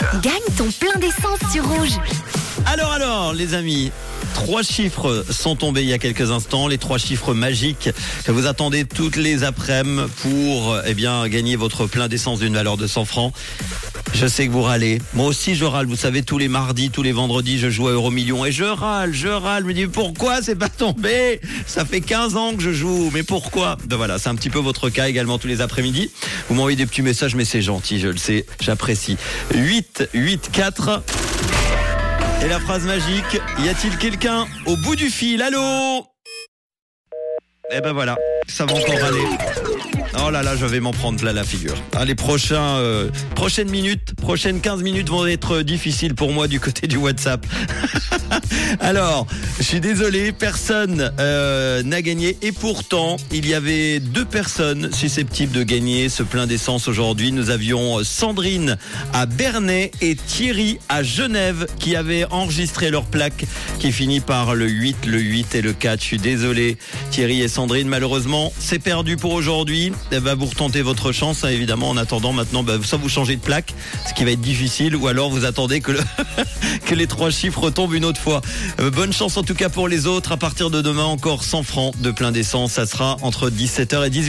Rouge. Gagne ton plein d'essence sur Rouge. Alors alors les amis, trois chiffres sont tombés il y a quelques instants, les trois chiffres magiques que vous attendez toutes les après-midi pour eh bien gagner votre plein d'essence d'une valeur de 100 francs. Je sais que vous râlez. Moi aussi, je râle. Vous savez, tous les mardis, tous les vendredis, je joue à Euromillion et je râle, je râle. Je me dis, pourquoi c'est pas tombé? Ça fait 15 ans que je joue, mais pourquoi? Ben voilà, c'est un petit peu votre cas également tous les après-midi. Vous m'envoyez des petits messages, mais c'est gentil, je le sais, j'apprécie. 8, 8, 4. Et la phrase magique, y a-t-il quelqu'un au bout du fil? Allô? Eh ben voilà, ça va encore aller. Oh là là, je vais m'en prendre plein la figure. Les euh, prochaines minutes, prochaines 15 minutes vont être difficiles pour moi du côté du WhatsApp. Alors, je suis désolé, personne euh, n'a gagné et pourtant, il y avait deux personnes susceptibles de gagner ce plein d'essence aujourd'hui. Nous avions Sandrine à Bernay et Thierry à Genève qui avaient enregistré leur plaque qui finit par le 8, le 8 et le 4. Je suis désolé, Thierry et Sandrine, malheureusement, c'est perdu pour aujourd'hui. Eh ben, vous retentez votre chance, hein, évidemment, en attendant maintenant, ben, soit vous changez de plaque, ce qui va être difficile, ou alors vous attendez que, le que les trois chiffres tombent une autre fois. Euh, bonne chance en tout cas pour les autres. À partir de demain, encore 100 francs de plein d'essence. Ça sera entre 17h et 18h.